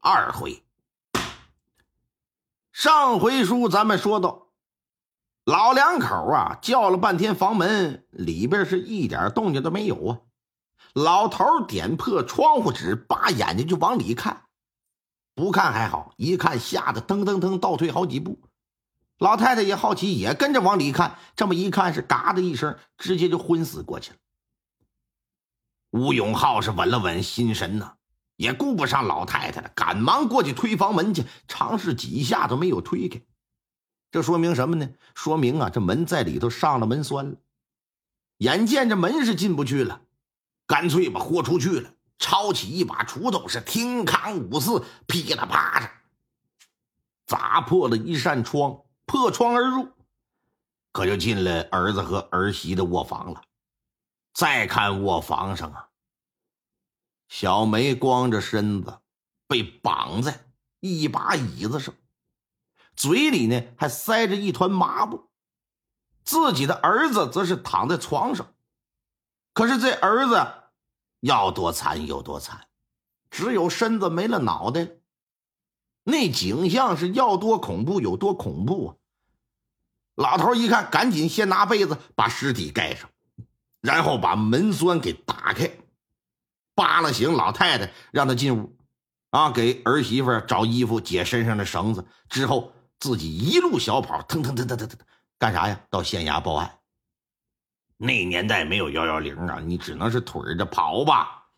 二回，上回书咱们说到，老两口啊叫了半天房门，里边是一点动静都没有啊。老头点破窗户纸，把眼睛就往里看，不看还好，一看吓得噔噔噔倒退好几步。老太太也好奇，也跟着往里看，这么一看是嘎的一声，直接就昏死过去了。吴永浩是稳了稳心神呐。也顾不上老太太了，赶忙过去推房门去，尝试几下都没有推开。这说明什么呢？说明啊，这门在里头上了门栓了。眼见着门是进不去了，干脆吧豁出去了，抄起一把锄头，是听扛五四，噼里啪啦，砸破了一扇窗，破窗而入，可就进了儿子和儿媳的卧房了。再看卧房上啊。小梅光着身子，被绑在一把椅子上，嘴里呢还塞着一团麻布。自己的儿子则是躺在床上，可是这儿子要多惨有多惨，只有身子没了脑袋。那景象是要多恐怖有多恐怖啊！老头一看，赶紧先拿被子把尸体盖上，然后把门栓给打开。扒拉醒老太太，让她进屋，啊，给儿媳妇找衣服、解身上的绳子，之后自己一路小跑，腾腾腾腾腾腾，干啥呀？到县衙报案。那年代没有幺幺零啊，你只能是腿着跑吧。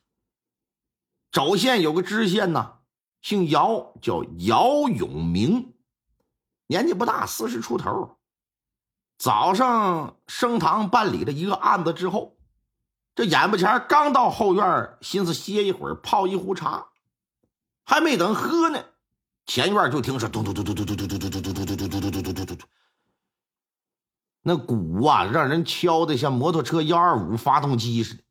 周县有个知县呢，姓姚，叫姚永明，年纪不大，四十出头。早上升堂办理了一个案子之后。这眼巴前刚到后院，寻思歇一会儿，泡一壶茶，还没等喝呢，前院就听是咚咚咚咚咚咚咚咚咚咚咚咚咚咚咚咚咚咚咚，那鼓啊，让人敲的像摩托车幺二五发动机似的。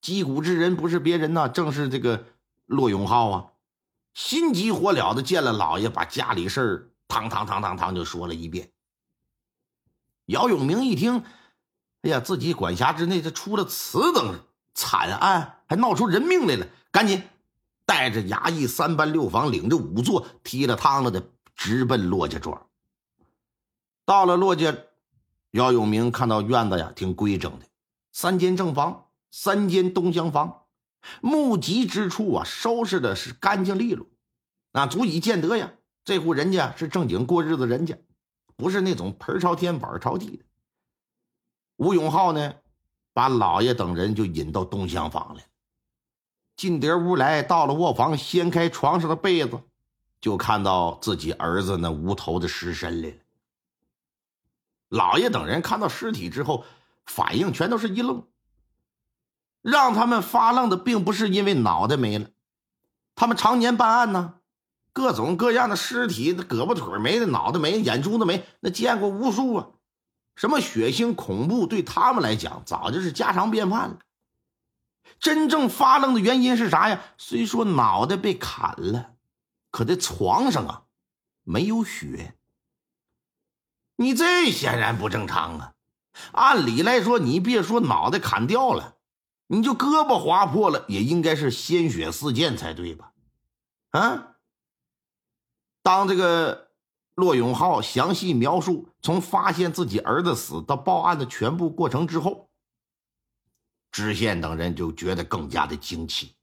击鼓之人不是别人呐，正是这个骆永浩啊，心急火燎的见了老爷，把家里事儿堂堂堂堂堂就说了一遍。姚永明一听。哎呀，自己管辖之内，这出了此等惨案，还闹出人命来了！赶紧带着衙役三班六房，领着仵作，提了汤了的直奔骆家庄。到了骆家，姚永明看到院子呀，挺规整的，三间正房，三间东厢房，目及之处啊，收拾的是干净利落，那足以见得呀，这户人家是正经过日子人家，不是那种盆朝天碗朝地的。吴永浩呢，把老爷等人就引到东厢房来。进得屋来到了卧房，掀开床上的被子，就看到自己儿子那无头的尸身来了。老爷等人看到尸体之后，反应全都是一愣。让他们发愣的，并不是因为脑袋没了，他们常年办案呢，各种各样的尸体，那胳膊腿没的，脑袋没，眼珠子没，那见过无数啊。什么血腥恐怖，对他们来讲早就是家常便饭了。真正发愣的原因是啥呀？虽说脑袋被砍了，可这床上啊没有血。你这显然不正常啊！按理来说，你别说脑袋砍掉了，你就胳膊划破了，也应该是鲜血四溅才对吧？啊，当这个。骆永浩详细描述从发现自己儿子死到报案的全部过程之后，知县等人就觉得更加的惊奇，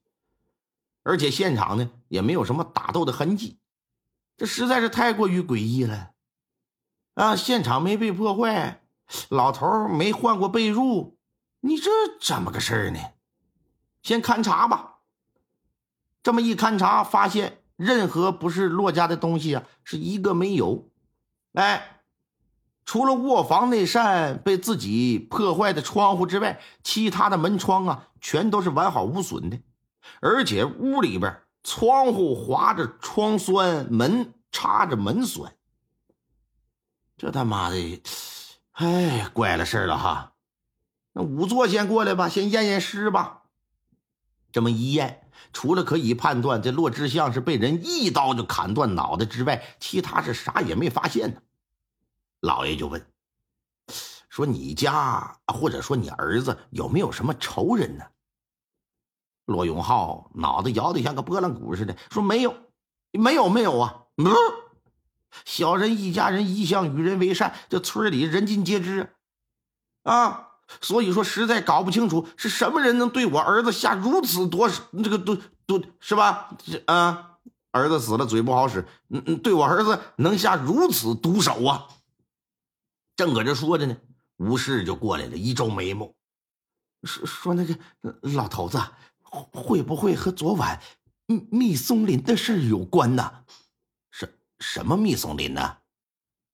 而且现场呢也没有什么打斗的痕迹，这实在是太过于诡异了。啊，现场没被破坏，老头没换过被褥，你这怎么个事儿呢？先勘察吧。这么一勘察，发现。任何不是骆家的东西啊，是一个没有。哎，除了卧房那扇被自己破坏的窗户之外，其他的门窗啊，全都是完好无损的。而且屋里边窗户划着窗栓，门插着门栓。这他妈的，哎，怪了事了哈！那仵作先过来吧，先验验尸吧。这么一验，除了可以判断这骆志相是被人一刀就砍断脑袋之外，其他是啥也没发现呢。老爷就问。说你家或者说你儿子有没有什么仇人呢？罗永浩脑袋摇得像个拨浪鼓似的，说没有，没有，没有啊！嗯，小人一家人一向与人为善，这村里人尽皆知啊，所以说实在搞不清楚是什么人能对我儿子下如此多这个毒毒是吧？啊，儿子死了嘴不好使，嗯嗯，对我儿子能下如此毒手啊？正搁这说着呢。吴氏就过来了，一皱眉毛，说：“说那个老头子会不会和昨晚密松林的事有关呢？什什么密松林呢？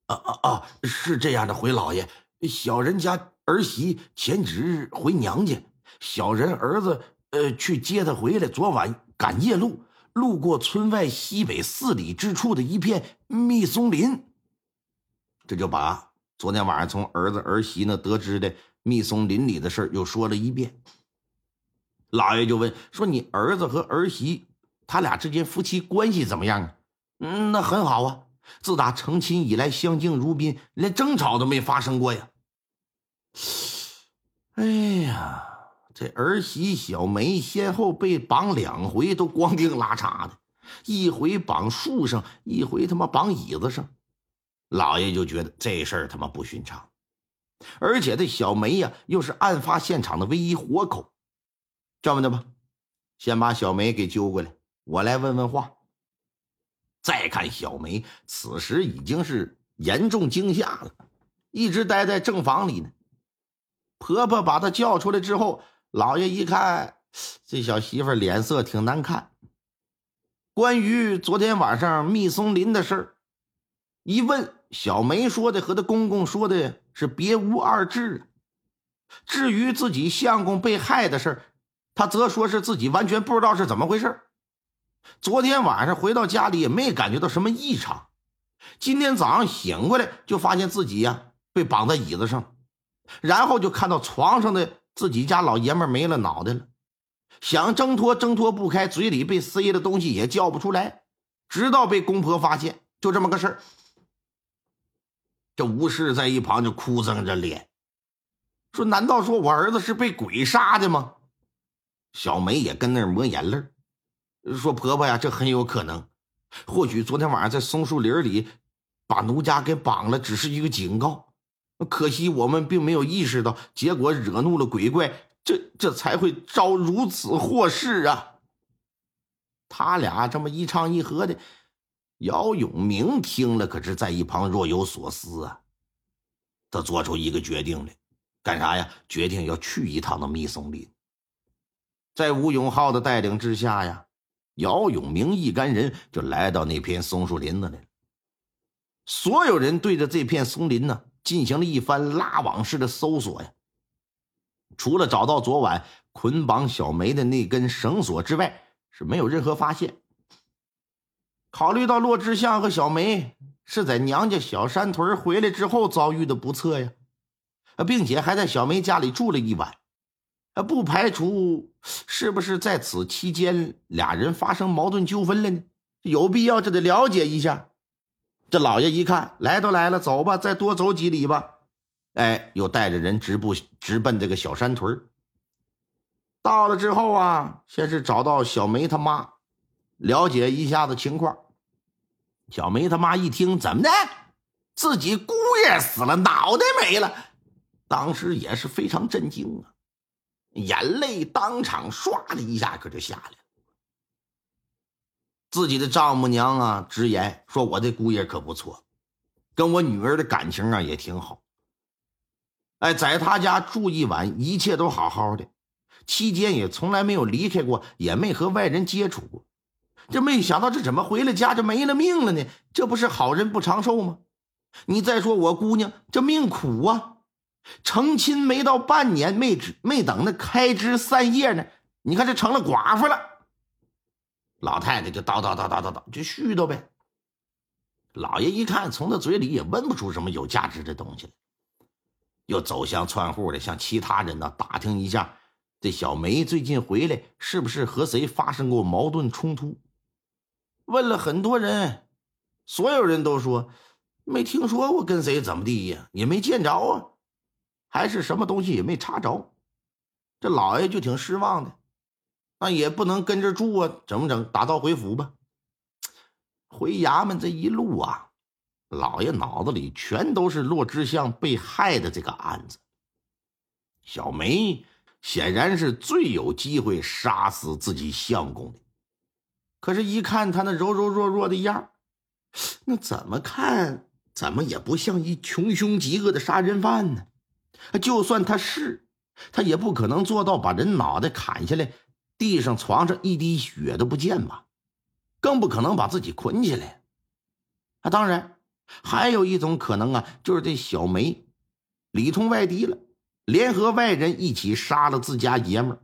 啊啊啊！是这样的，回老爷，小人家儿媳前几日回娘家，小人儿子呃去接她回来。昨晚赶夜路，路过村外西北四里之处的一片密松林，这就把。”昨天晚上从儿子儿媳那得知的密松林里的事又说了一遍。老爷就问说：“你儿子和儿媳他俩之间夫妻关系怎么样啊？”“嗯，那很好啊，自打成亲以来相敬如宾，连争吵都没发生过呀。” 哎呀，这儿媳小梅先后被绑两回，都光腚拉碴的，一回绑树上，一回他妈绑椅子上。老爷就觉得这事儿他妈不寻常，而且这小梅呀，又是案发现场的唯一活口。这么的吧，先把小梅给揪过来，我来问问话。再看小梅，此时已经是严重惊吓了，一直待在正房里呢。婆婆把她叫出来之后，老爷一看，这小媳妇脸色挺难看。关于昨天晚上密松林的事儿，一问。小梅说的和她公公说的是别无二致。至于自己相公被害的事她则说是自己完全不知道是怎么回事昨天晚上回到家里也没感觉到什么异常，今天早上醒过来就发现自己呀被绑在椅子上，然后就看到床上的自己家老爷们没了脑袋了，想挣脱挣脱不开，嘴里被塞的东西也叫不出来，直到被公婆发现，就这么个事儿。这吴氏在一旁就哭丧着脸，说：“难道说我儿子是被鬼杀的吗？”小梅也跟那儿抹眼泪说：“婆婆呀，这很有可能。或许昨天晚上在松树林里把奴家给绑了，只是一个警告。可惜我们并没有意识到，结果惹怒了鬼怪，这这才会招如此祸事啊！”他俩这么一唱一和的。姚永明听了，可是在一旁若有所思啊。他做出一个决定来，干啥呀？决定要去一趟那密松林。在吴永浩的带领之下呀，姚永明一干人就来到那片松树林子里。所有人对着这片松林呢，进行了一番拉网式的搜索呀。除了找到昨晚捆绑小梅的那根绳索之外，是没有任何发现。考虑到骆志相和小梅是在娘家小山屯回来之后遭遇的不测呀，并且还在小梅家里住了一晚，不排除是不是在此期间俩人发生矛盾纠纷了呢？有必要就得了解一下。这老爷一看，来都来了，走吧，再多走几里吧。哎，又带着人直步直奔这个小山屯到了之后啊，先是找到小梅他妈。了解一下子情况，小梅他妈一听怎么的，自己姑爷死了，脑袋没了，当时也是非常震惊啊，眼泪当场唰的一下可就下来了。自己的丈母娘啊直言说：“我的姑爷可不错，跟我女儿的感情啊也挺好。哎，在他家住一晚，一切都好好的，期间也从来没有离开过，也没和外人接触过。”这没想到，这怎么回了家就没了命了呢？这不是好人不长寿吗？你再说我姑娘这命苦啊，成亲没到半年，没没等那开枝散叶呢，你看这成了寡妇了。老太太就叨叨叨叨叨叨，就絮叨呗。老爷一看，从他嘴里也问不出什么有价值的东西来，又走向串户的，向其他人呢打听一下，这小梅最近回来是不是和谁发生过矛盾冲突？问了很多人，所有人都说没听说过跟谁怎么地呀，也没见着啊，还是什么东西也没查着。这老爷就挺失望的，那也不能跟着住啊，怎么整？打道回府吧。回衙门这一路啊，老爷脑子里全都是骆之相被害的这个案子。小梅显然是最有机会杀死自己相公的，可是，一看他那柔柔弱弱的样那怎么看怎么也不像一穷凶极恶的杀人犯呢？就算他是，他也不可能做到把人脑袋砍下来，地上床上一滴血都不见吧？更不可能把自己捆起来。啊，当然，还有一种可能啊，就是这小梅里通外敌了，联合外人一起杀了自家爷们儿。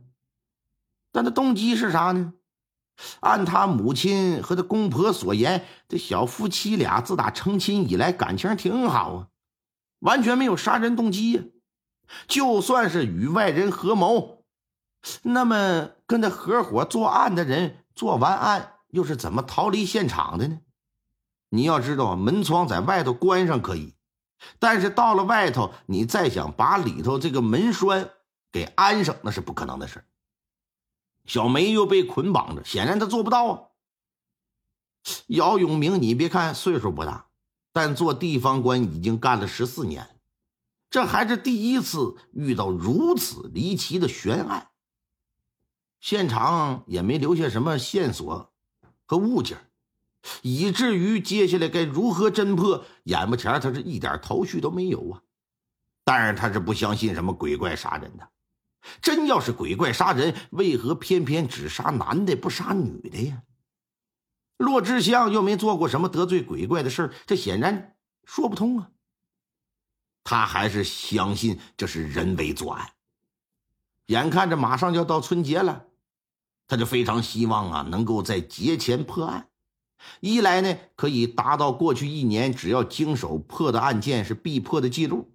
但他动机是啥呢？按他母亲和他公婆所言，这小夫妻俩自打成亲以来感情挺好啊，完全没有杀人动机呀。就算是与外人合谋，那么跟他合伙作案的人做完案。又是怎么逃离现场的呢？你要知道，门窗在外头关上可以，但是到了外头，你再想把里头这个门栓给安上，那是不可能的事小梅又被捆绑着，显然她做不到啊。姚永明，你别看岁数不大，但做地方官已经干了十四年，这还是第一次遇到如此离奇的悬案。现场也没留下什么线索。和物件，以至于接下来该如何侦破，眼巴前他是一点头绪都没有啊！但是他是不相信什么鬼怪杀人的，真要是鬼怪杀人，为何偏偏只杀男的不杀女的呀？骆志祥又没做过什么得罪鬼怪的事这显然说不通啊！他还是相信这是人为作案。眼看着马上就要到春节了。他就非常希望啊，能够在节前破案。一来呢，可以达到过去一年只要经手破的案件是必破的记录；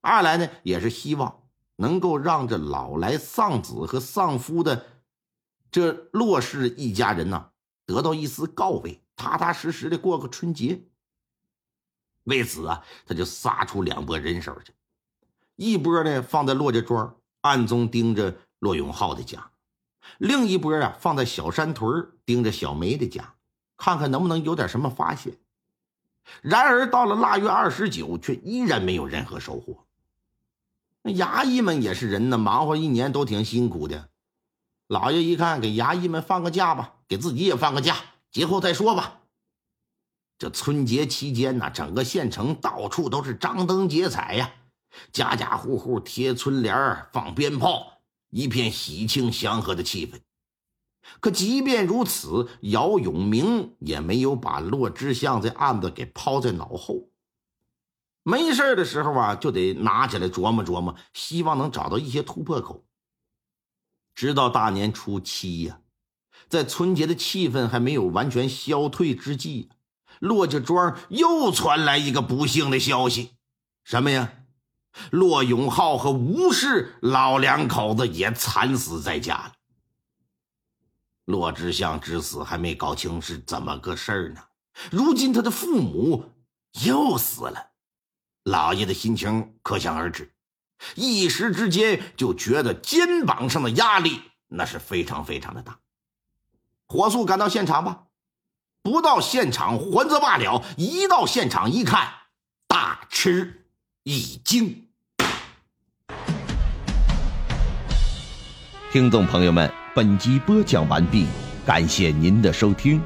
二来呢，也是希望能够让这老来丧子和丧夫的这骆氏一家人呢，得到一丝告慰，踏踏实实的过个春节。为此啊，他就撒出两拨人手去，一波呢放在骆家庄，暗中盯着骆永浩的家。另一波啊，放在小山屯盯着小梅的家，看看能不能有点什么发现。然而到了腊月二十九，却依然没有任何收获。那衙役们也是人呢，忙活一年都挺辛苦的。老爷一看，给衙役们放个假吧，给自己也放个假，节后再说吧。这春节期间呢，整个县城到处都是张灯结彩呀，家家户户贴春联放鞭炮。一片喜庆祥和的气氛，可即便如此，姚永明也没有把骆之相这案子给抛在脑后。没事的时候啊，就得拿起来琢磨琢磨，希望能找到一些突破口。直到大年初七呀，在春节的气氛还没有完全消退之际，骆家庄又传来一个不幸的消息，什么呀？骆永浩和吴氏老两口子也惨死在家了。骆志祥之死还没搞清是怎么个事儿呢，如今他的父母又死了，老爷的心情可想而知，一时之间就觉得肩膀上的压力那是非常非常的大。火速赶到现场吧，不到现场还则罢了，一到现场一看，大吃。已经。听众朋友们，本集播讲完毕，感谢您的收听。